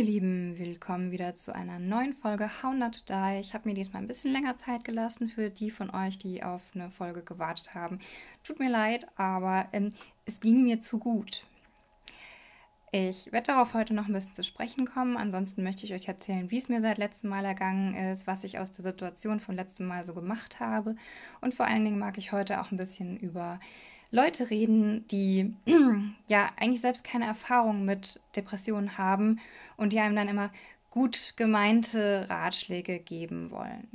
ihr Lieben, willkommen wieder zu einer neuen Folge How Not to Die. Ich habe mir diesmal ein bisschen länger Zeit gelassen für die von euch, die auf eine Folge gewartet haben. Tut mir leid, aber ähm, es ging mir zu gut. Ich werde darauf heute noch ein bisschen zu sprechen kommen. Ansonsten möchte ich euch erzählen, wie es mir seit letztem Mal ergangen ist, was ich aus der Situation von letztem Mal so gemacht habe. Und vor allen Dingen mag ich heute auch ein bisschen über Leute reden, die ja eigentlich selbst keine Erfahrung mit Depressionen haben und die einem dann immer gut gemeinte Ratschläge geben wollen.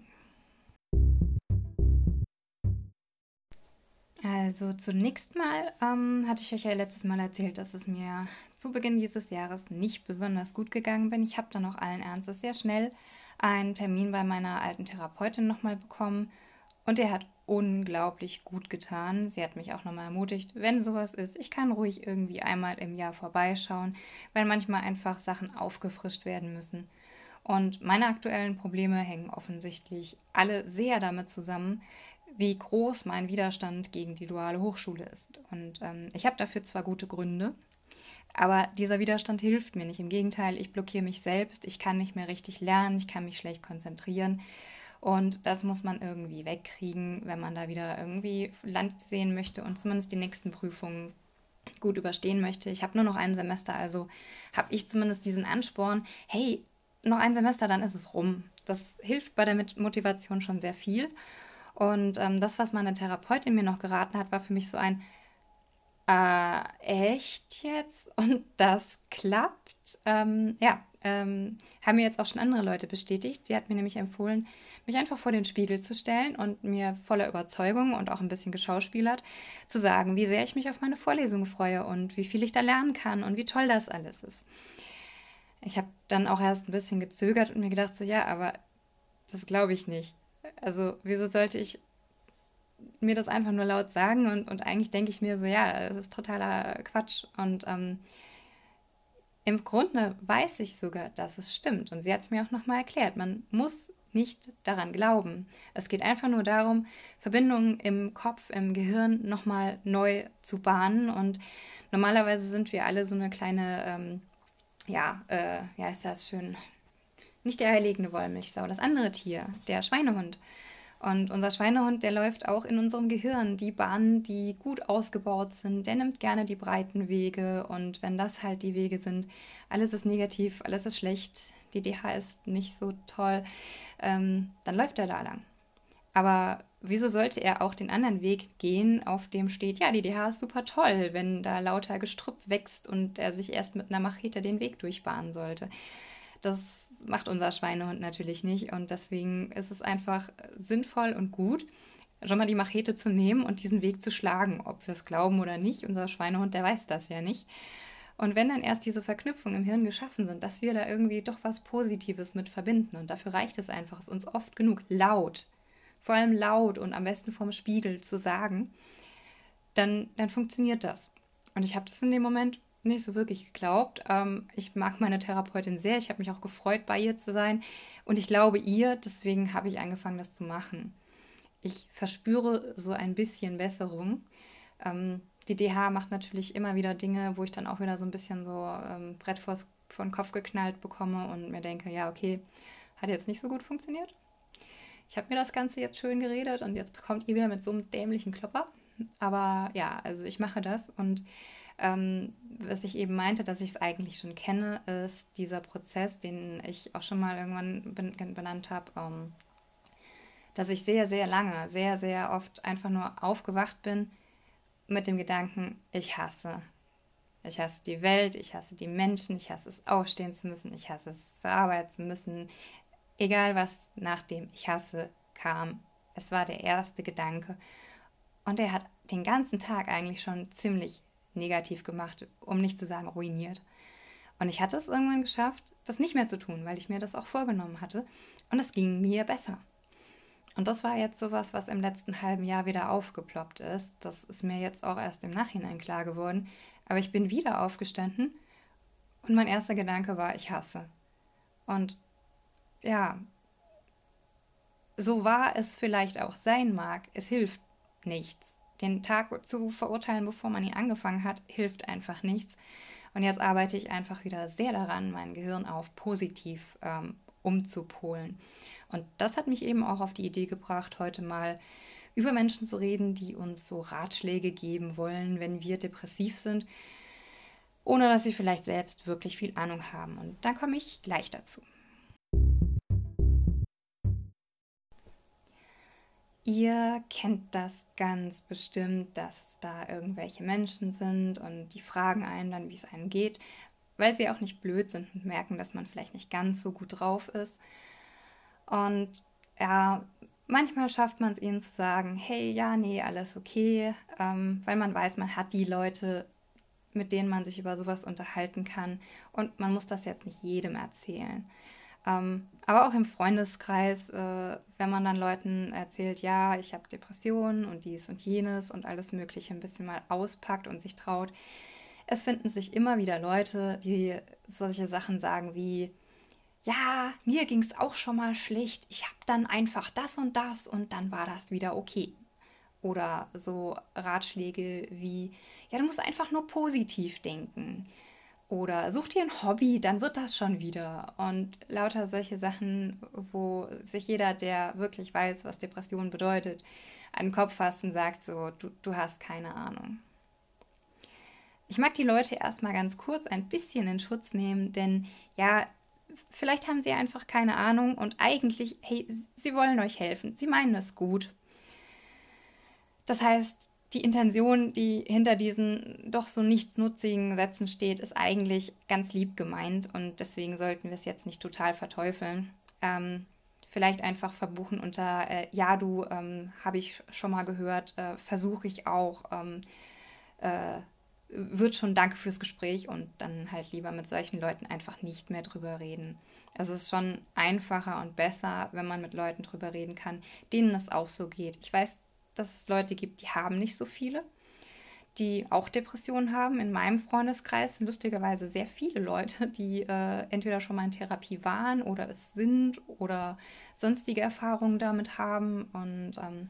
Also zunächst mal ähm, hatte ich euch ja letztes Mal erzählt, dass es mir zu Beginn dieses Jahres nicht besonders gut gegangen bin. Ich habe dann auch allen Ernstes sehr schnell einen Termin bei meiner alten Therapeutin nochmal bekommen und der hat unglaublich gut getan. Sie hat mich auch nochmal ermutigt, wenn sowas ist, ich kann ruhig irgendwie einmal im Jahr vorbeischauen, weil manchmal einfach Sachen aufgefrischt werden müssen. Und meine aktuellen Probleme hängen offensichtlich alle sehr damit zusammen, wie groß mein Widerstand gegen die duale Hochschule ist. Und ähm, ich habe dafür zwar gute Gründe, aber dieser Widerstand hilft mir nicht. Im Gegenteil, ich blockiere mich selbst, ich kann nicht mehr richtig lernen, ich kann mich schlecht konzentrieren. Und das muss man irgendwie wegkriegen, wenn man da wieder irgendwie Land sehen möchte und zumindest die nächsten Prüfungen gut überstehen möchte. Ich habe nur noch ein Semester, also habe ich zumindest diesen Ansporn, hey, noch ein Semester, dann ist es rum. Das hilft bei der Motivation schon sehr viel. Und ähm, das, was meine Therapeutin mir noch geraten hat, war für mich so ein, äh, echt jetzt? Und das klappt? Ähm, ja, ähm, haben mir jetzt auch schon andere Leute bestätigt. Sie hat mir nämlich empfohlen, mich einfach vor den Spiegel zu stellen und mir voller Überzeugung und auch ein bisschen geschauspielert zu sagen, wie sehr ich mich auf meine Vorlesung freue und wie viel ich da lernen kann und wie toll das alles ist. Ich habe dann auch erst ein bisschen gezögert und mir gedacht, so ja, aber das glaube ich nicht. Also wieso sollte ich mir das einfach nur laut sagen und, und eigentlich denke ich mir so, ja, das ist totaler Quatsch und ähm, im Grunde weiß ich sogar, dass es stimmt. Und sie hat es mir auch nochmal erklärt. Man muss nicht daran glauben. Es geht einfach nur darum, Verbindungen im Kopf, im Gehirn nochmal neu zu bahnen. Und normalerweise sind wir alle so eine kleine, ähm, ja, äh, ja, ist das schön, nicht der erlegene Wollmilchsau, das andere Tier, der Schweinehund. Und unser Schweinehund, der läuft auch in unserem Gehirn. Die Bahnen, die gut ausgebaut sind, der nimmt gerne die breiten Wege. Und wenn das halt die Wege sind, alles ist negativ, alles ist schlecht, die DH ist nicht so toll, ähm, dann läuft er da lang. Aber wieso sollte er auch den anderen Weg gehen, auf dem steht, ja, die DH ist super toll, wenn da lauter Gestrüpp wächst und er sich erst mit einer Machete den Weg durchbahnen sollte? Das macht unser Schweinehund natürlich nicht. Und deswegen ist es einfach sinnvoll und gut, schon mal die Machete zu nehmen und diesen Weg zu schlagen, ob wir es glauben oder nicht. Unser Schweinehund, der weiß das ja nicht. Und wenn dann erst diese Verknüpfungen im Hirn geschaffen sind, dass wir da irgendwie doch was Positives mit verbinden, und dafür reicht es einfach, es uns oft genug laut, vor allem laut und am besten vorm Spiegel zu sagen, dann, dann funktioniert das. Und ich habe das in dem Moment nicht so wirklich geglaubt. Ähm, ich mag meine Therapeutin sehr. Ich habe mich auch gefreut, bei ihr zu sein. Und ich glaube ihr, deswegen habe ich angefangen, das zu machen. Ich verspüre so ein bisschen Besserung. Ähm, die DH macht natürlich immer wieder Dinge, wo ich dann auch wieder so ein bisschen so ähm, Brett vor den Kopf geknallt bekomme und mir denke, ja, okay, hat jetzt nicht so gut funktioniert. Ich habe mir das Ganze jetzt schön geredet und jetzt kommt ihr wieder mit so einem dämlichen Klopper. Aber ja, also ich mache das und ähm, was ich eben meinte, dass ich es eigentlich schon kenne, ist dieser Prozess, den ich auch schon mal irgendwann benannt habe, ähm, dass ich sehr, sehr lange, sehr, sehr oft einfach nur aufgewacht bin mit dem Gedanken, ich hasse. Ich hasse die Welt, ich hasse die Menschen, ich hasse es aufstehen zu müssen, ich hasse es zur Arbeit zu müssen. Egal was nach dem Ich hasse kam, es war der erste Gedanke. Und er hat den ganzen Tag eigentlich schon ziemlich negativ gemacht, um nicht zu sagen ruiniert. Und ich hatte es irgendwann geschafft, das nicht mehr zu tun, weil ich mir das auch vorgenommen hatte. Und es ging mir besser. Und das war jetzt sowas, was im letzten halben Jahr wieder aufgeploppt ist. Das ist mir jetzt auch erst im Nachhinein klar geworden. Aber ich bin wieder aufgestanden und mein erster Gedanke war, ich hasse. Und ja, so wahr es vielleicht auch sein mag, es hilft nichts den Tag zu verurteilen, bevor man ihn angefangen hat, hilft einfach nichts. Und jetzt arbeite ich einfach wieder sehr daran, mein Gehirn auf positiv ähm, umzupolen. Und das hat mich eben auch auf die Idee gebracht, heute mal über Menschen zu reden, die uns so Ratschläge geben wollen, wenn wir depressiv sind, ohne dass sie vielleicht selbst wirklich viel Ahnung haben. Und da komme ich gleich dazu. Ihr kennt das ganz bestimmt, dass da irgendwelche Menschen sind und die fragen einen dann, wie es einem geht, weil sie auch nicht blöd sind und merken, dass man vielleicht nicht ganz so gut drauf ist. Und ja, manchmal schafft man es ihnen zu sagen, hey, ja, nee, alles okay, ähm, weil man weiß, man hat die Leute, mit denen man sich über sowas unterhalten kann und man muss das jetzt nicht jedem erzählen. Ähm, aber auch im Freundeskreis, äh, wenn man dann Leuten erzählt, ja, ich habe Depressionen und dies und jenes und alles Mögliche ein bisschen mal auspackt und sich traut. Es finden sich immer wieder Leute, die solche Sachen sagen wie, ja, mir ging es auch schon mal schlecht, ich habe dann einfach das und das und dann war das wieder okay. Oder so Ratschläge wie, ja, du musst einfach nur positiv denken. Oder such dir ein Hobby, dann wird das schon wieder. Und lauter solche Sachen, wo sich jeder, der wirklich weiß, was Depression bedeutet, an den Kopf fasst und sagt so, du, du hast keine Ahnung. Ich mag die Leute erstmal ganz kurz ein bisschen in Schutz nehmen, denn ja, vielleicht haben sie einfach keine Ahnung und eigentlich, hey, sie wollen euch helfen. Sie meinen es gut. Das heißt, die Intention, die hinter diesen doch so nichtsnutzigen Sätzen steht, ist eigentlich ganz lieb gemeint und deswegen sollten wir es jetzt nicht total verteufeln. Ähm, vielleicht einfach verbuchen unter äh, Ja, du, ähm, habe ich schon mal gehört, äh, versuche ich auch, ähm, äh, wird schon Danke fürs Gespräch und dann halt lieber mit solchen Leuten einfach nicht mehr drüber reden. Also es ist schon einfacher und besser, wenn man mit Leuten drüber reden kann, denen es auch so geht. Ich weiß dass es Leute gibt, die haben nicht so viele, die auch Depressionen haben. In meinem Freundeskreis sind lustigerweise sehr viele Leute, die äh, entweder schon mal in Therapie waren oder es sind oder sonstige Erfahrungen damit haben. Und ähm,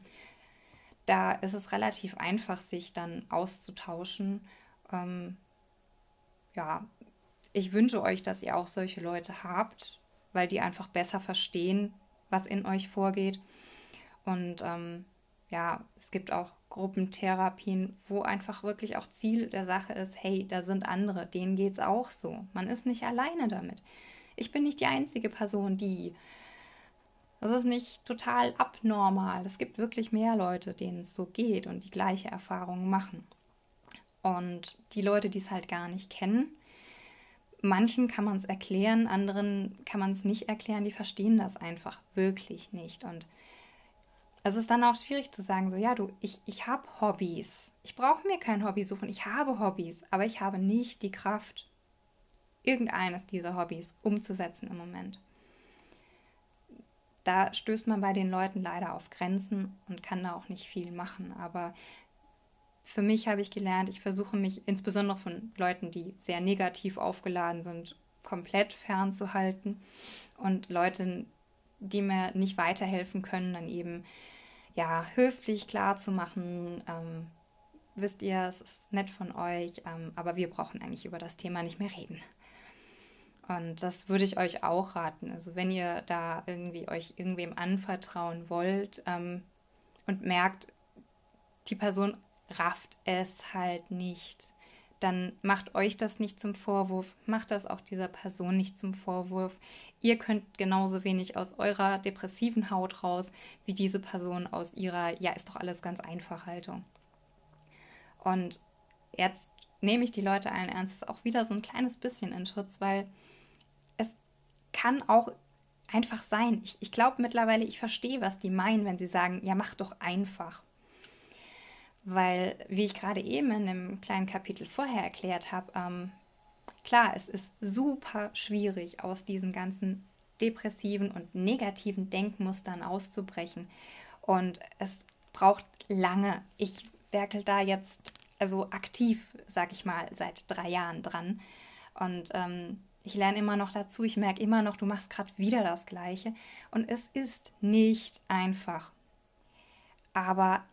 da ist es relativ einfach, sich dann auszutauschen. Ähm, ja, ich wünsche euch, dass ihr auch solche Leute habt, weil die einfach besser verstehen, was in euch vorgeht. Und ähm, ja, es gibt auch Gruppentherapien, wo einfach wirklich auch Ziel der Sache ist, hey, da sind andere, denen geht es auch so. Man ist nicht alleine damit. Ich bin nicht die einzige Person, die. Das ist nicht total abnormal. Es gibt wirklich mehr Leute, denen es so geht und die gleiche Erfahrungen machen. Und die Leute, die es halt gar nicht kennen, manchen kann man es erklären, anderen kann man es nicht erklären, die verstehen das einfach wirklich nicht. Und es ist dann auch schwierig zu sagen, so, ja, du, ich, ich habe Hobbys. Ich brauche mir kein Hobby suchen. Ich habe Hobbys, aber ich habe nicht die Kraft, irgendeines dieser Hobbys umzusetzen im Moment. Da stößt man bei den Leuten leider auf Grenzen und kann da auch nicht viel machen. Aber für mich habe ich gelernt, ich versuche mich insbesondere von Leuten, die sehr negativ aufgeladen sind, komplett fernzuhalten und Leuten, die mir nicht weiterhelfen können, dann eben ja, höflich klar zu machen, ähm, wisst ihr, es ist nett von euch, ähm, aber wir brauchen eigentlich über das Thema nicht mehr reden. Und das würde ich euch auch raten. Also wenn ihr da irgendwie euch irgendwem anvertrauen wollt ähm, und merkt, die Person rafft es halt nicht, dann macht euch das nicht zum Vorwurf, macht das auch dieser Person nicht zum Vorwurf. Ihr könnt genauso wenig aus eurer depressiven Haut raus, wie diese Person aus ihrer, ja, ist doch alles ganz einfach Haltung. Und jetzt nehme ich die Leute allen Ernstes auch wieder so ein kleines bisschen in Schutz, weil es kann auch einfach sein. Ich, ich glaube mittlerweile, ich verstehe, was die meinen, wenn sie sagen, ja, mach doch einfach. Weil, wie ich gerade eben in einem kleinen Kapitel vorher erklärt habe, ähm, klar, es ist super schwierig, aus diesen ganzen depressiven und negativen Denkmustern auszubrechen. Und es braucht lange. Ich werkel da jetzt also aktiv, sag ich mal, seit drei Jahren dran. Und ähm, ich lerne immer noch dazu. Ich merke immer noch, du machst gerade wieder das Gleiche. Und es ist nicht einfach. Aber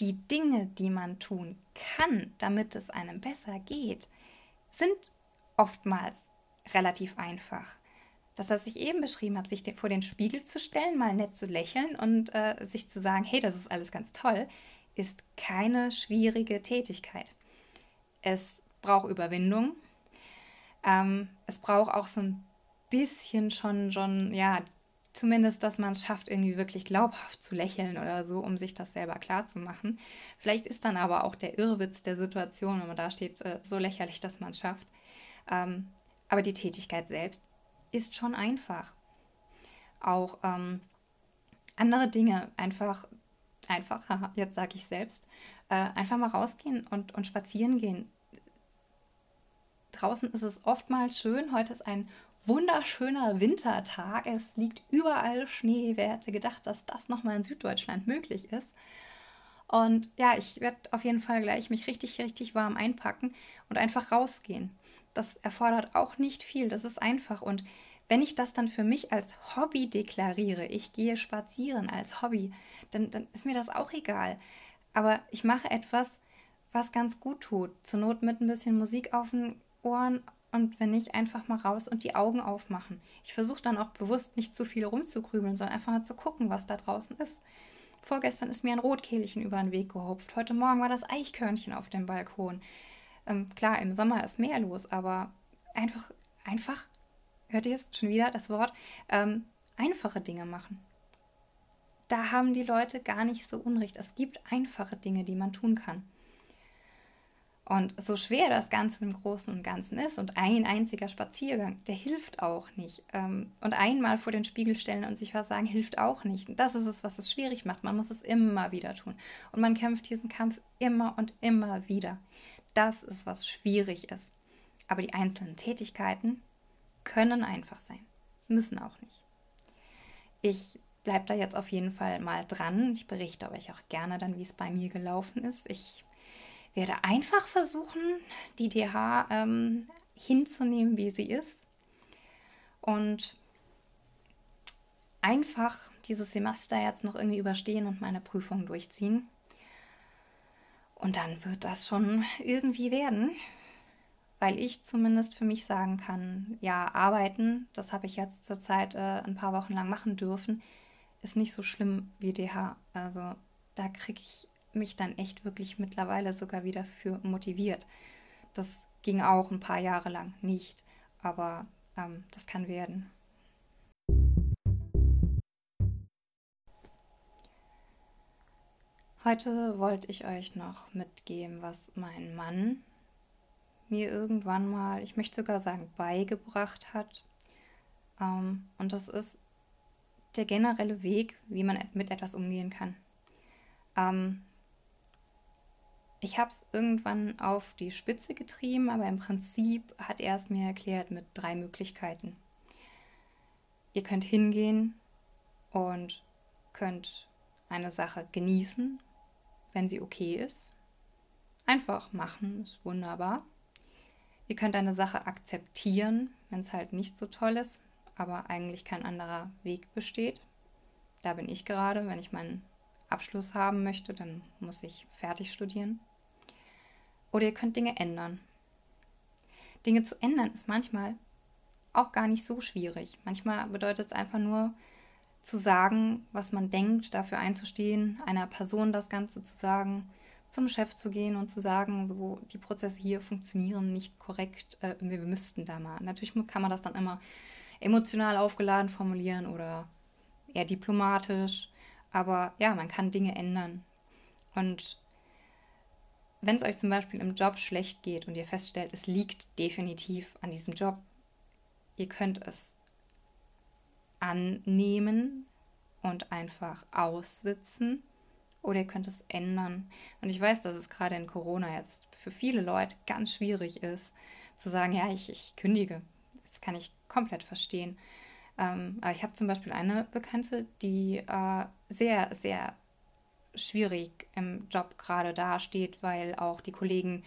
die Dinge, die man tun kann, damit es einem besser geht, sind oftmals relativ einfach. Das, was ich eben beschrieben habe, sich vor den Spiegel zu stellen, mal nett zu lächeln und äh, sich zu sagen, hey, das ist alles ganz toll, ist keine schwierige Tätigkeit. Es braucht Überwindung. Ähm, es braucht auch so ein bisschen schon, schon, ja, zumindest, dass man es schafft, irgendwie wirklich glaubhaft zu lächeln oder so, um sich das selber klar zu machen. Vielleicht ist dann aber auch der Irrwitz der Situation, wenn man da steht, äh, so lächerlich, dass man es schafft. Ähm, aber die Tätigkeit selbst ist schon einfach. Auch ähm, andere Dinge einfach, einfach, jetzt sage ich selbst, äh, einfach mal rausgehen und, und spazieren gehen. Draußen ist es oftmals schön. Heute ist ein wunderschöner Wintertag. Es liegt überall Schnee. Wer hätte gedacht, dass das nochmal in Süddeutschland möglich ist? Und ja, ich werde auf jeden Fall gleich mich richtig, richtig warm einpacken und einfach rausgehen. Das erfordert auch nicht viel. Das ist einfach. Und wenn ich das dann für mich als Hobby deklariere, ich gehe spazieren als Hobby, dann, dann ist mir das auch egal. Aber ich mache etwas, was ganz gut tut. Zur Not mit ein bisschen Musik auf den Ohren und wenn nicht, einfach mal raus und die Augen aufmachen. Ich versuche dann auch bewusst nicht zu viel rumzugrübeln, sondern einfach mal zu gucken, was da draußen ist. Vorgestern ist mir ein Rotkehlchen über den Weg gehupft. Heute Morgen war das Eichkörnchen auf dem Balkon. Ähm, klar, im Sommer ist mehr los, aber einfach, einfach, hört ihr es schon wieder, das Wort, ähm, einfache Dinge machen. Da haben die Leute gar nicht so Unrecht. Es gibt einfache Dinge, die man tun kann. Und so schwer das Ganze im Großen und Ganzen ist und ein einziger Spaziergang, der hilft auch nicht. Ähm, und einmal vor den Spiegel stellen und sich was sagen, hilft auch nicht. Und das ist es, was es schwierig macht. Man muss es immer wieder tun. Und man kämpft diesen Kampf immer und immer wieder. Das ist, was schwierig ist. Aber die einzelnen Tätigkeiten können einfach sein, müssen auch nicht. Ich bleibe da jetzt auf jeden Fall mal dran. Ich berichte euch auch gerne dann, wie es bei mir gelaufen ist. Ich werde einfach versuchen, die DH ähm, hinzunehmen, wie sie ist. Und einfach dieses Semester jetzt noch irgendwie überstehen und meine Prüfung durchziehen. Und dann wird das schon irgendwie werden, weil ich zumindest für mich sagen kann, ja, arbeiten, das habe ich jetzt zurzeit äh, ein paar Wochen lang machen dürfen, ist nicht so schlimm wie DH. Also da kriege ich mich dann echt wirklich mittlerweile sogar wieder für motiviert. Das ging auch ein paar Jahre lang nicht, aber ähm, das kann werden. Heute wollte ich euch noch mitgeben, was mein Mann mir irgendwann mal, ich möchte sogar sagen, beigebracht hat. Ähm, und das ist der generelle Weg, wie man mit etwas umgehen kann. Ähm, ich habe es irgendwann auf die Spitze getrieben, aber im Prinzip hat er es mir erklärt mit drei Möglichkeiten. Ihr könnt hingehen und könnt eine Sache genießen, wenn sie okay ist. Einfach machen, ist wunderbar. Ihr könnt eine Sache akzeptieren, wenn es halt nicht so toll ist, aber eigentlich kein anderer Weg besteht. Da bin ich gerade, wenn ich meinen Abschluss haben möchte, dann muss ich fertig studieren. Oder ihr könnt Dinge ändern. Dinge zu ändern ist manchmal auch gar nicht so schwierig. Manchmal bedeutet es einfach nur zu sagen, was man denkt, dafür einzustehen, einer Person das Ganze zu sagen, zum Chef zu gehen und zu sagen, so die Prozesse hier funktionieren nicht korrekt, äh, wir müssten da mal. Natürlich kann man das dann immer emotional aufgeladen formulieren oder eher diplomatisch, aber ja, man kann Dinge ändern. Und wenn es euch zum Beispiel im Job schlecht geht und ihr feststellt, es liegt definitiv an diesem Job, ihr könnt es annehmen und einfach aussitzen oder ihr könnt es ändern. Und ich weiß, dass es gerade in Corona jetzt für viele Leute ganz schwierig ist, zu sagen, ja, ich, ich kündige. Das kann ich komplett verstehen. Ähm, aber ich habe zum Beispiel eine Bekannte, die äh, sehr, sehr schwierig im Job gerade dasteht, weil auch die Kollegen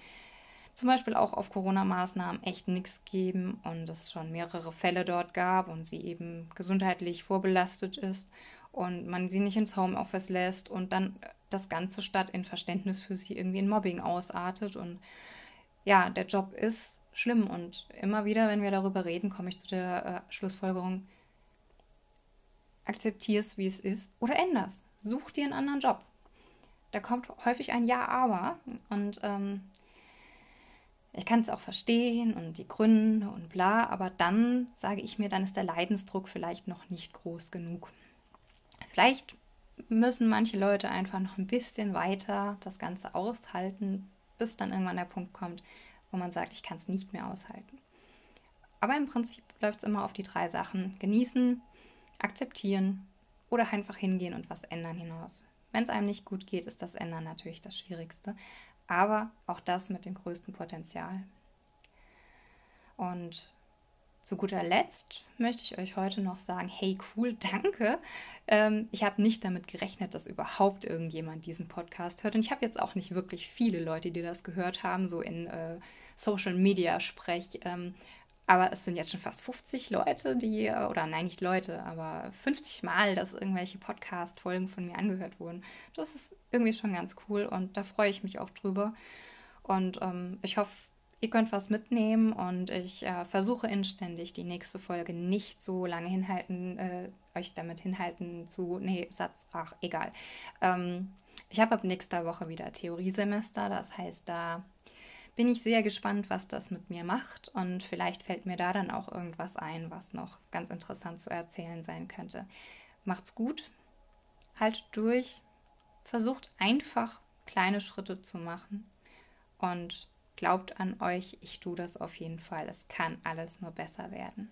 zum Beispiel auch auf Corona-Maßnahmen echt nichts geben und es schon mehrere Fälle dort gab und sie eben gesundheitlich vorbelastet ist und man sie nicht ins Homeoffice lässt und dann das Ganze statt in Verständnis für sie irgendwie in Mobbing ausartet und ja, der Job ist schlimm. Und immer wieder, wenn wir darüber reden, komme ich zu der äh, Schlussfolgerung, akzeptierst, wie es ist oder änderst. Such dir einen anderen Job. Da kommt häufig ein Ja, aber. Und ähm, ich kann es auch verstehen und die Gründe und bla, aber dann sage ich mir, dann ist der Leidensdruck vielleicht noch nicht groß genug. Vielleicht müssen manche Leute einfach noch ein bisschen weiter das Ganze aushalten, bis dann irgendwann der Punkt kommt, wo man sagt, ich kann es nicht mehr aushalten. Aber im Prinzip läuft es immer auf die drei Sachen. Genießen, akzeptieren oder einfach hingehen und was ändern hinaus. Wenn es einem nicht gut geht, ist das Ändern natürlich das Schwierigste. Aber auch das mit dem größten Potenzial. Und zu guter Letzt möchte ich euch heute noch sagen, hey cool, danke. Ähm, ich habe nicht damit gerechnet, dass überhaupt irgendjemand diesen Podcast hört. Und ich habe jetzt auch nicht wirklich viele Leute, die das gehört haben, so in äh, Social Media Sprech. Ähm, aber es sind jetzt schon fast 50 Leute, die, äh, oder nein, nicht Leute, aber 50 Mal, dass irgendwelche Podcast-Folgen von mir angehört wurden. Das ist irgendwie schon ganz cool und da freue ich mich auch drüber. Und ähm, ich hoffe, ihr könnt was mitnehmen und ich äh, versuche inständig die nächste Folge nicht so lange hinhalten, äh, euch damit hinhalten zu, nee, Satz, ach, egal. Ähm, ich habe ab nächster Woche wieder Theoriesemester, das heißt, da bin ich sehr gespannt, was das mit mir macht und vielleicht fällt mir da dann auch irgendwas ein, was noch ganz interessant zu erzählen sein könnte. Macht's gut, haltet durch, versucht einfach kleine Schritte zu machen und glaubt an euch, ich tue das auf jeden Fall. Es kann alles nur besser werden.